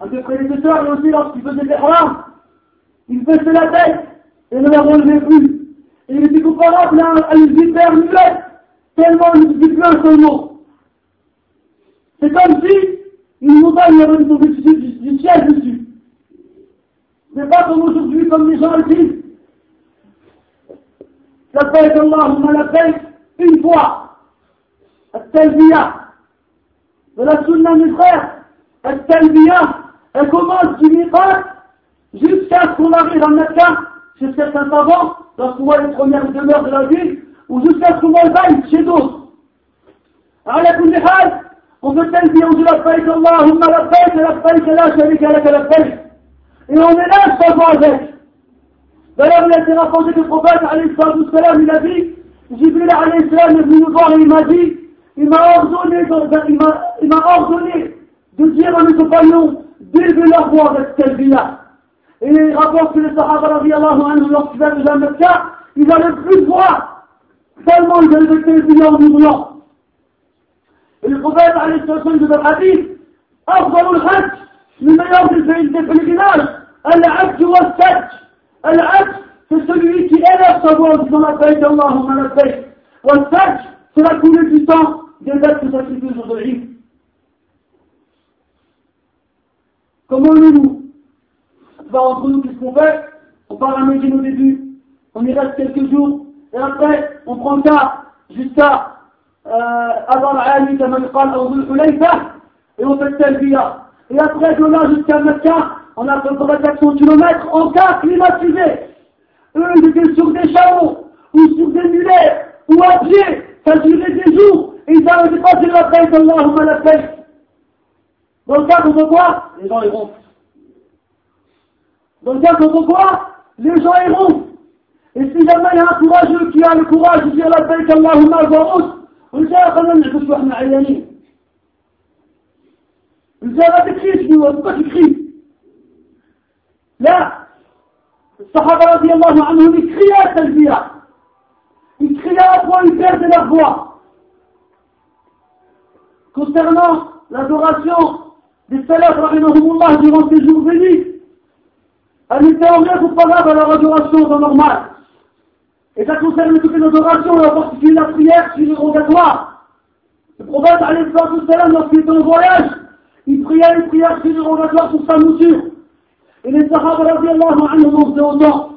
un des prédécesseurs, et aussi lorsqu'il faisait des haram, il faisait la tête et ne la relevait plus. Et il était comparable à une vipère muette, tellement il ne dit plus un seul mot. C'est comme si une montagne avait une tombée du, ciel dessus. C'est pas comme aujourd'hui, comme les gens le disent. La paix d'Allah, on la paix une fois. التلبية de la sunna mes frères, التلبية, elle commence du miqat jusqu'à ce qu'on arrive à Mecca, chez certains savants, lorsqu'on voit les premières demeures de la ville, ou jusqu'à ce qu'on voit le bail chez d'autres. على كل حال وفتنتي أنزل لبيك اللهم لبيك لبيك لا شريك لك لبيك Et on est là sans avec. D'ailleurs, il a été rapporté que le prophète, alayhi salam, il a et il m'a ordonné, il m'a ordonné de dire à mes compagnons d'élever leur voix avec talbiya. Et il rapporte que les Sahaba, lorsqu'ils arrivent à Mecca, ils n'avaient plus de voix, tellement ils avaient talbiya en hurlant. الخباب عليه الصلاة والسلام في الحديث أفضل الحج مما يرضي في الغناء العبد والسج العبد c'est celui qui élève sa voix en disant la paix d'Allah, la paix. والسج c'est la coulée du temps des bêtes que sacrifient aujourd'hui. Comment nous va entre nous, qu'est-ce qu'on fait? On part à Médine au début, on y reste quelques jours, et après, on prend cas jusqu'à avant Ali, comme il parle, et on fait Talbiya. Et après, de là jusqu'à Mecca, on a fait 400 km en cas climatisé. Eux, ils étaient sur des chameaux, ou sur des mulets, ou à pied, la paix d'Allah, la paix. Dans le cadre de quoi Les gens iront. Cadre de quoi Les gens iront. Et si jamais il y a un courageux qui a le courage de dire la paix qu'Allah, ma voix ولذلك خلينا نعكس وإحنا عيانين Il dit, arrête de crier, je dis, pourquoi tu cries Là, le à point, il perdait leur voix. Concernant l'adoration des salafs, durant ces jours bénis, elle était en rien comparable à leur adoration normale. Et ça concerne toutes les adorations, en particulier la prière surrogatoire. Le prophète, lorsqu'il était en voyage, il priait une prière surrogatoire pour sa mouture. Et les Sahaba, radiallahu anhum, ont fait autant.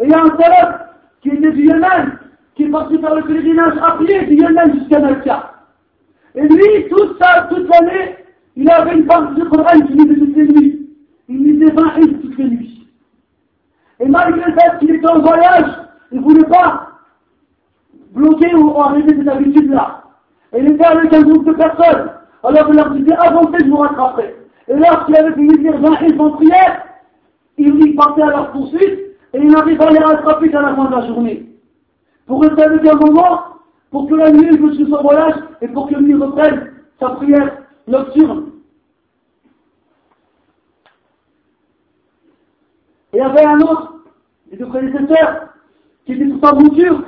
Et il y a un salaf qui était du Yémen, qui est parti faire le pèlerinage à pied du Yémen jusqu'à Mecca. Et lui, toute, sa, toute l'année, il avait une partie de Coran qui lisait toutes les nuits. Il lisait 20 livres toutes les nuits. Et malgré le fait qu'il était en voyage, il ne voulait pas bloquer ou arrêter cette habitude-là. Et il était avec un groupe de personnes. Alors il leur disait, avancez, je vous rattraperai. Et lorsqu'il avait fini de dire 20 livres en prière, il partait à leur poursuite et il n'arrivait à les rattraper à la fin de la journée. Pour rester avec un moment, pour que la nuit il sur son voyage et pour que lui reprenne sa prière nocturne. Et il y avait un autre, des deux prédécesseurs, qui était sur sa monture,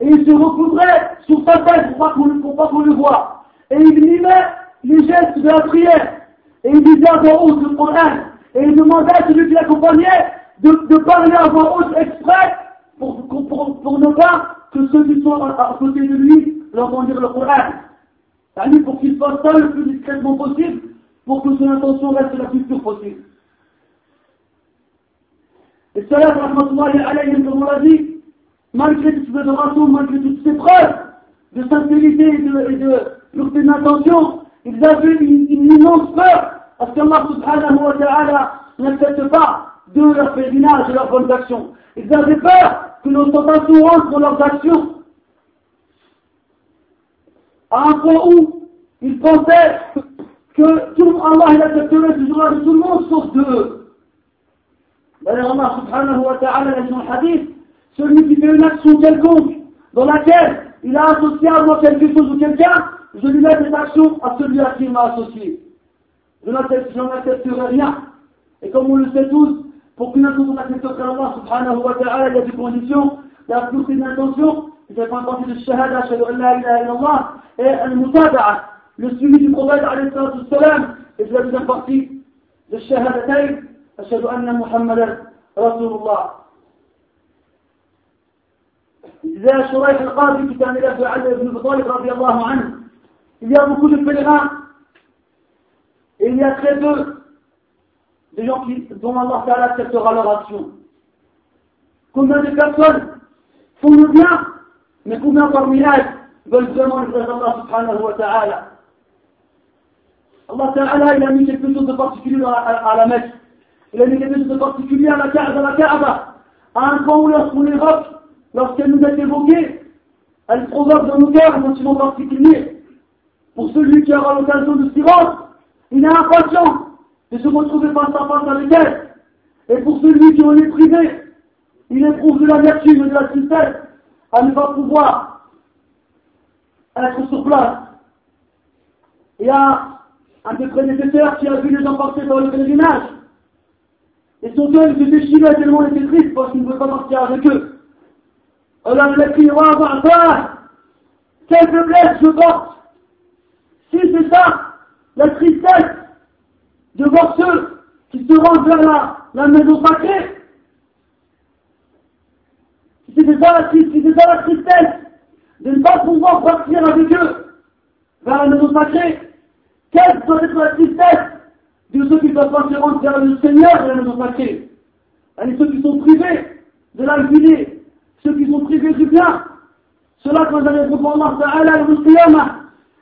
et il se recouvrait sur sa tête pour pas qu'on le voit. Et il mimait les gestes de la prière. Et il disait à voix haute le Coran. Et il demandait à celui qui l'accompagnait de, de, parler à voix exprès pour, pour, pour, ne pas que ceux qui sont à, côté de lui leur vont dire le Coran. C'est-à-dire pour qu'il fasse ça le plus discrètement possible, pour que son intention reste la plus pure possible. Et cela, alayhi, comme on l'a dit, malgré toutes ces adorations, malgré toutes ces preuves de sincérité et de, et de pureté d'intention, ils avaient une, immense peur à ce qu'Allah subhanahu wa n'accepte pas de leur pèlerinage et leurs bonnes actions. Ils avaient peur que l'ostentation entre dans leurs actions. À un point où ils pensaient que tout Allah il accepterait ce jour-là de tout le monde sauf d'eux. D'ailleurs, Allah subhanahu wa ta'ala dans son hadith, celui qui fait une action quelconque dans laquelle il a associé à moi quelque chose ou quelqu'un, je lui mets cette action à celui à qui il m'a associé. Je n'accepterai rien. Et comme on le sait tous, pour qu'une intention n'accepterait Allah subhanahu wa ta'ala, il y a des conditions, la pureté d'intention, il fait partie de shahada, shahadu an la ilaha illallah, et al-mutaba'a, le suivi du prophète alayhi salam, et c'est la deuxième partie de shahadatayn, أشهد أن محمدا رسول الله إذا شريح القاضي كان يدافع علي بن أبي طالب رضي الله عنه il y a beaucoup de pèlerins il y a très peu de gens qui, dont Allah Ta'ala acceptera leur action. Combien de personnes font le bien, mais combien parmi elles veulent vraiment le Allah Subhanahu wa Ta'ala? Allah Ta'ala, il a mis quelque chose de particulier à, la Mecque. Il a mis quelque chose de particulier à la Kaaba, à la Kaaba, à un point où lorsqu'on l'évoque, lorsqu'elle nous est évoquée, elle provoque dans nos cœurs un sentiment particulier. Pour celui qui aura l'occasion de s'y rendre, il est impatient de se retrouver face à face avec elle. Et pour celui qui en est privé, il éprouve de l'amertume et de la tristesse à ne pas pouvoir être sur place. Il y a un des prédécesseurs qui a vu les gens partir dans le pèlerinage. Et son cœur se déchirait tellement il était triste parce qu'il ne pouvait pas partir avec eux. Alors il a crié, quelle faiblesse je porte Si c'est ça, la tristesse de voir ceux qui se rendent vers la, maison sacrée, c'est ça, la, la tristesse de ne pas pouvoir partir avec eux vers la maison sacrée, quelle doit être la tristesse de ceux qui ne peuvent pas se rendre vers le Seigneur et la maison sacrée? Et ceux qui sont privés de l'infini, ceux qui sont privés du bien, ceux-là quand allez voir Allah Ta'ala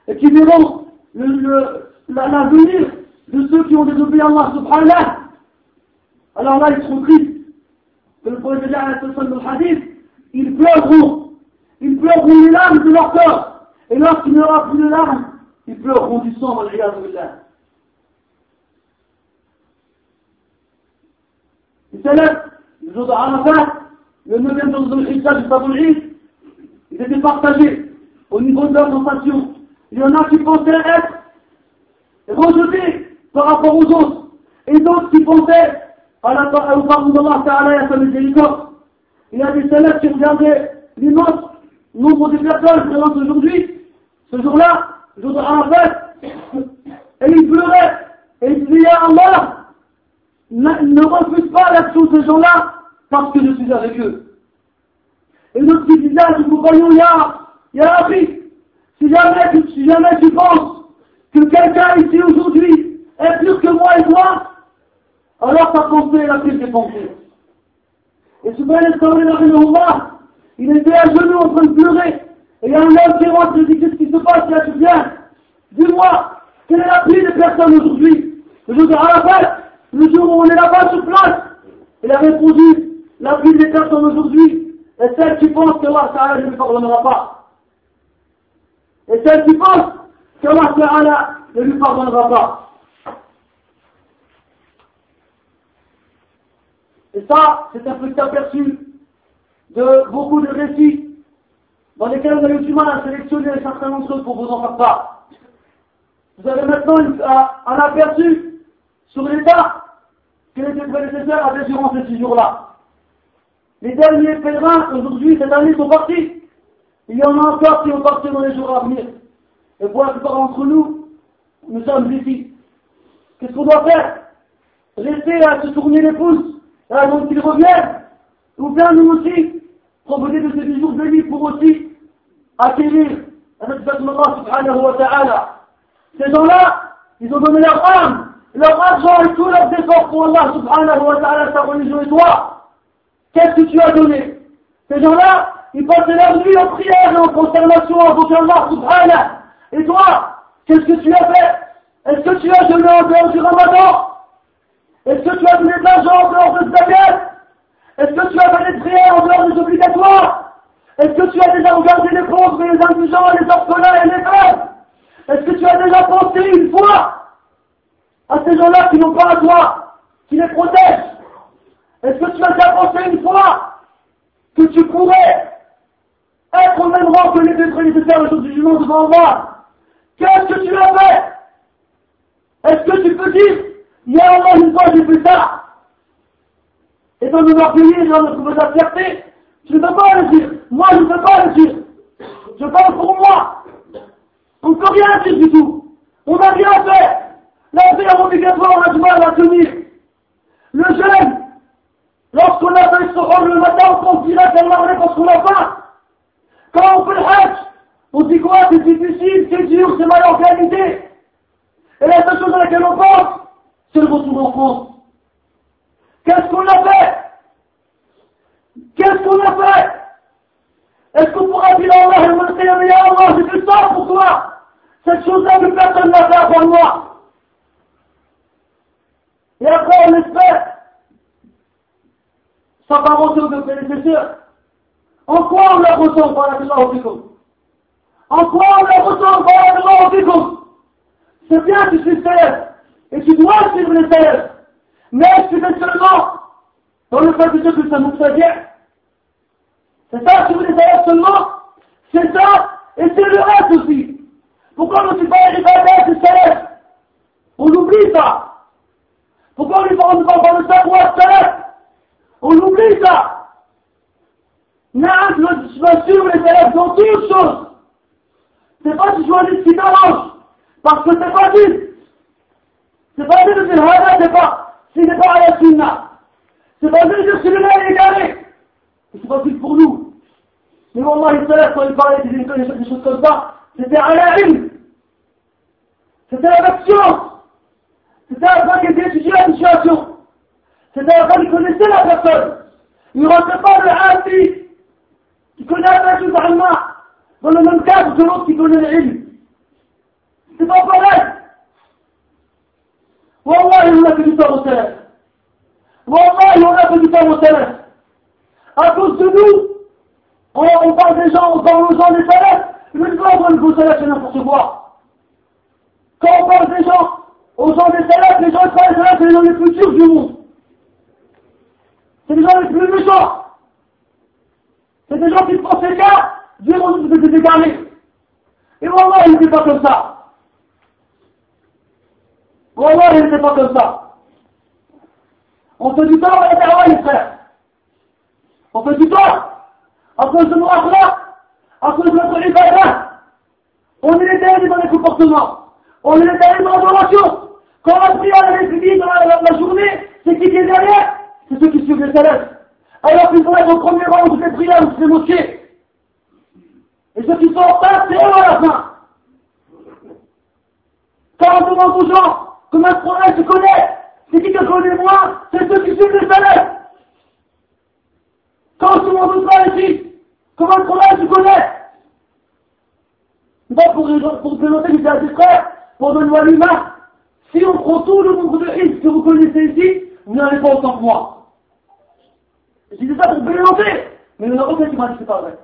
et qui verront l'avenir de ceux qui ont désobéi à Allah Subhanahu alors là ils seront tristes. Le prophète de le hadith, ils pleureront. Ils pleureront les larmes de leur corps. Et lorsqu'il n'y aura plus de larmes, ils pleureront du sang, al salaf, le jour de Arafat, le 9e jour de l'Hijjah du Taboul'id, ils étaient partagés au niveau de leur sensation. Il y en a qui pensaient être rejetés par rapport aux autres, et d'autres qui pensaient à la, pardon d'Allah Ta'ala et à sa miséricorde. Il y a des salafs qui regardaient l'immense nombre de personnes présentes aujourd'hui, ce jour-là, jour de Arafat, et ils pleuraient, et ils disaient, Allah, ne refuse pas l'action de ces gens-là, parce que je suis avec eux. Et notre petit visage du compagnon, Ya, Ya Rabbi, si jamais, si jamais tu penses que quelqu'un ici aujourd'hui est plus que moi et toi, alors ta pensée est la pire des pensées. Et ce là il était à genoux en train de pleurer. Et il y a un homme qui rentre et dit Qu'est-ce qui se passe là, tu viens Dis-moi, quelle est la pluie des personnes aujourd'hui Le jour de le jour où on est là-bas sur place. Il a répondu La pluie des personnes aujourd'hui est celle qui pense que Allah ne lui pardonnera pas. Et celle qui pense qu'Allah ne lui pardonnera pas. Et ça, c'est un petit aperçu de beaucoup de récits dans lesquels vous avez du mal à sélectionner certains d'entre eux pour vous en faire part. Vous avez maintenant un, aperçu sur l'état que les prédécesseurs avaient durant ces six jours-là. Les derniers pèlerins, aujourd'hui, cette année, sont partis. Il y en a encore qui vont partir dans les jours à venir. Et pour la plupart d'entre nous, nous sommes ici. Qu'est-ce qu'on doit faire? Rester à se tourner les pouces, à attendre qu'ils reviennent Ou bien nous aussi, profiter de ces jours de vie pour aussi acquérir Allah subhanahu wa ta'ala. Ces gens-là, ils ont donné leur âme, leur argent et tout leur efforts pour Allah subhanahu wa ta'ala, sa religion et toi. Qu'est-ce que tu as donné? Ces gens-là, ils passaient leur nuit en prière et en consternation avec Allah subhanahu. Et toi, qu'est-ce que tu as fait? Est-ce que tu as jeûné en dehors du ramadan? Est-ce que tu as donné de l'argent en dehors de Zakat Est-ce que tu as fait des prières en dehors des obligatoires Est-ce que tu as déjà regardé les pauvres, les indigents, les orphelins et les femmes Est-ce que tu as déjà pensé une fois à ces gens-là qui n'ont pas à toi, qui les protègent Est-ce que tu as déjà pensé une fois que tu pourrais être au même rang que les prédécesseurs jour du jugement devant moi Qu'est-ce que tu as fait Est-ce que tu peux dire, a Allah une fois j'ai fait ça Et dans nos orgueillis, dans notre la fierté, je ne peux pas le dire. Moi, je ne peux pas le dire. Je parle pour moi. On ne peut rien dire du tout. On n'a rien fait. La prière obligatoire, on a du mal à tenir. Le jeûne, lorsqu'on a fait ce rôle le matin, on pense direct à la parce qu'on n'a pas. Quand on fait le hajj, on dit quoi? C'est difficile, c'est dur, c'est mal organisé. Et la seule chose à laquelle on pense, c'est le retour en France. Qu'est-ce qu'on a fait? Qu'est-ce qu'on a fait? Est-ce qu'on pourra dire à Allah, mais Allah, j'ai fait ça pour toi Cette chose-là que personne n'a fait pour moi. Et après, on espère s'apparenter aux deux prédécesseurs. En quoi on leur ressemble par la Allah En quoi on leur ressemble par la Allah C'est bien suis célèbre. Et tu dois suivre les célèbres. Mais tu fais seulement dans le fait de dire que ça nous fait bien. C'est ça, vous les avez seulement, c'est ça, et c'est le reste aussi. Pourquoi on ne fait pas les ibadat du céleste On oublie ça. Pourquoi on ne parle pas de savoir céleste On oublie ça. Non, je dois suivre les élèves dans toutes choses. C'est pas tu choisis ce qui t'arrange. Parce que c'est pas dit. C'est pas dit de dire, c'est pas, ce n'est pas à la sunna. C'est pas dire que celui-là est égaré. C'est pas dit pour nous. Mais Wallah, les salafs, quand ils parlaient des choses comme ça, c'était à la une. C'était avec science. C'était à la qu'ils والله ولكن يصاب ثلاث والله ولكن يصاب ثلاث À cause de nous, on, on parle des gens, aux gens des salades, le livre de vos salades, c'est n'importe quoi. Quand on parle des gens, aux gens des salades, les gens des salades, salades c'est les gens les plus durs du monde. C'est les gens les plus méchants. C'est des gens qui pensent les gars, Dieu nous des égarés. Et voilà, il n'était pas comme ça. Wallah, il n'était pas comme ça. On fait du temps à la les frères. On fait du temps à cause de nos akhlaq, à cause de notre ibadah. On est détaillé dans les comportements. On est détaillé dans l'adoration. Quand la prière est finie dans la, la, journée, c'est qui est derrière? C'est ceux qui suivent les salafs. Alors qu'ils vont être au premier rang de ces prières, de ces mosquées. Et ceux qui sont en face, c'est eux à la fin. Quand on demande aux gens Comment est-ce qu'on reste connaître C'est qui que connaît moi? C'est ceux qui suivent les salafs. Quand tout le monde parle ici, comment est-ce qu'on reste connaître Pas pour, pour présenter l'idée à des frères, pour donner à l'humain. Si on prend tout le nombre de risques que vous connaissez ici, vous n'allez pas autant que moi. Je disais ça pour plaisanter, mais il y en a aucun qui m'a dit que c'est pas vrai.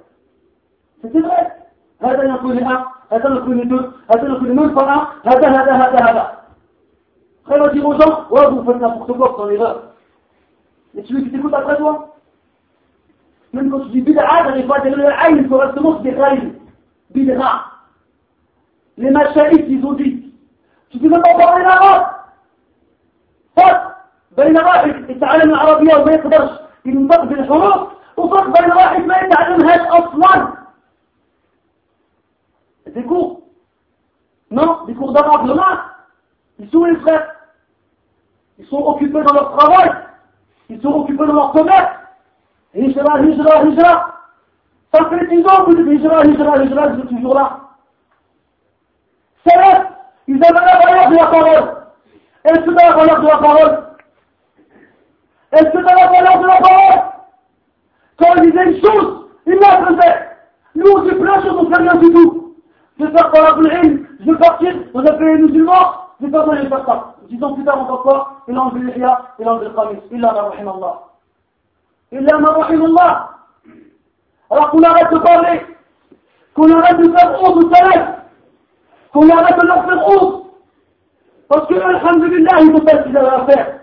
C'était vrai. Hada, il en connaît un, Hada, il en connaît deux, Hada, il en connaît même pas un, Hada, Hada, Hada, Hada. Après, on va dire aux gens, ouais, vous faites n'importe quoi, c'est en erreur. Mais celui qui t'écoute après toi, même quand tu dis bid'a, pas à dire le aïn correctement, c'est des raïs. Bid'a. Les machaïs, ils ont dit, tu peux même pas parler l'arabe. فرق بين واحد يتعلم العربية وما يقدرش ينطق بالحروف وفرق بين واحد ما يتعلمهاش أصلا Des Non, des cours d'arabe, le Ils sont les frères. Ils sont occupés dans leur travail. Ils sont occupés dans leur commerce. Hijra, hijra, hijra. Ça fait 10 ans que vous dites hijra, hijra, hijra, vous êtes toujours là. C'est ils avaient la valeur de la parole. Est-ce que la valeur de la parole Est-ce que la valeur de la parole Quand ils disaient une chose, ils la faisaient. Nous, on fait plein de choses, on ne fait rien du tout. Je vais faire par la je vais partir, on a fait les pas besoin de faire ça. Dix ans plus tard, va quoi Il a enlevé l'Ihya, il a enlevé le Khamis. Illa ma rahim Allah. Illa ma rahim Allah. Alors qu'on arrête de parler, qu'on arrête de faire honte aux salafs, qu'on arrête de leur faire honte. Parce que, alhamdulillah, ils ont fait ce qu'ils avaient à faire.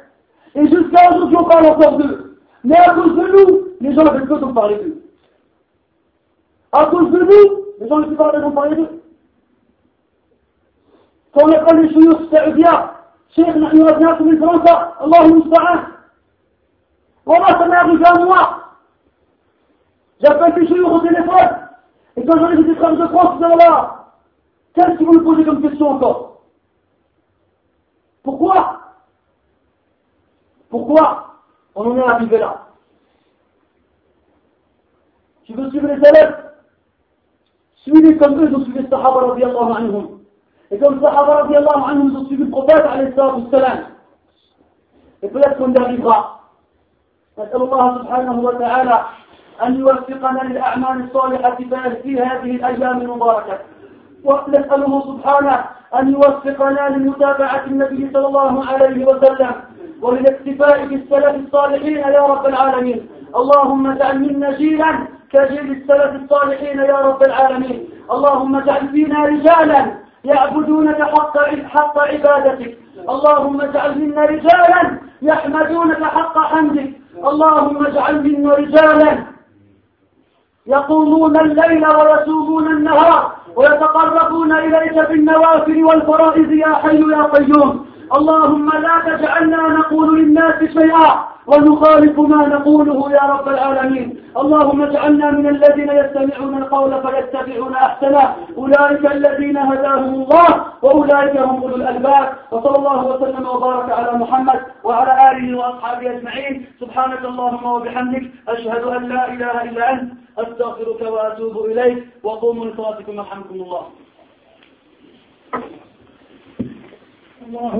Et jusqu'à aujourd'hui, on parle encore d'eux. Mais à cause de nous, les gens n'avaient que de parler d'eux. À cause de nous, les gens n'avaient pas de parler d'eux. Quand on appelle les chouillots saoudiens, شيخ نحن وزناكم من فرنسا الله المستعان والله ça m'est arrivé à moi j'appelle des chouillots au téléphone et quand j'en ai des frères de France ils sont là qu'est-ce que vous me posez comme question encore pourquoi pourquoi on en est arrivé là tu veux suivre les élèves suivez comme eux, donc suivez les Sahaba radiallahu anhum. Sahaba radiallahu anhum ont suivi le prophète alayhi salam. Et peut-être qu'on y arrivera. نسأل الله سبحانه وتعالى أن يوفقنا للأعمال الصالحة في هذه الأيام المباركة ونسأله سبحانه أن يوفقنا لمتابعة النبي صلى الله عليه وسلم وللاكتفاء بالسلف الصالحين يا رب العالمين اللهم اجعل منا جيلا كجيل السلف الصالحين يا رب العالمين اللهم اجعل فينا رجالا يعبدونك حق حق عبادتك. اللهم اجعل منا رجالا يحمدونك حق حمدك. اللهم اجعل منا رجالا يقومون الليل ويصومون النهار ويتقربون إليك بالنوافل والفرائض يا حي يا قيوم. اللهم لا تجعلنا نقول للناس شيئا. ونخالف ما نقوله يا رب العالمين. اللهم اجعلنا من الذين يستمعون القول فيتبعون أحسنه. أولئك الذين هداهم الله وأولئك هم أولو الألباب. وصلى الله وسلم وبارك على محمد وعلى آله وأصحابه أجمعين. سبحانك اللهم وبحمدك أشهد أن لا إله إلا أنت. أستغفرك وأتوب إليك. وقوموا لصلاتكم يرحمكم الله. الله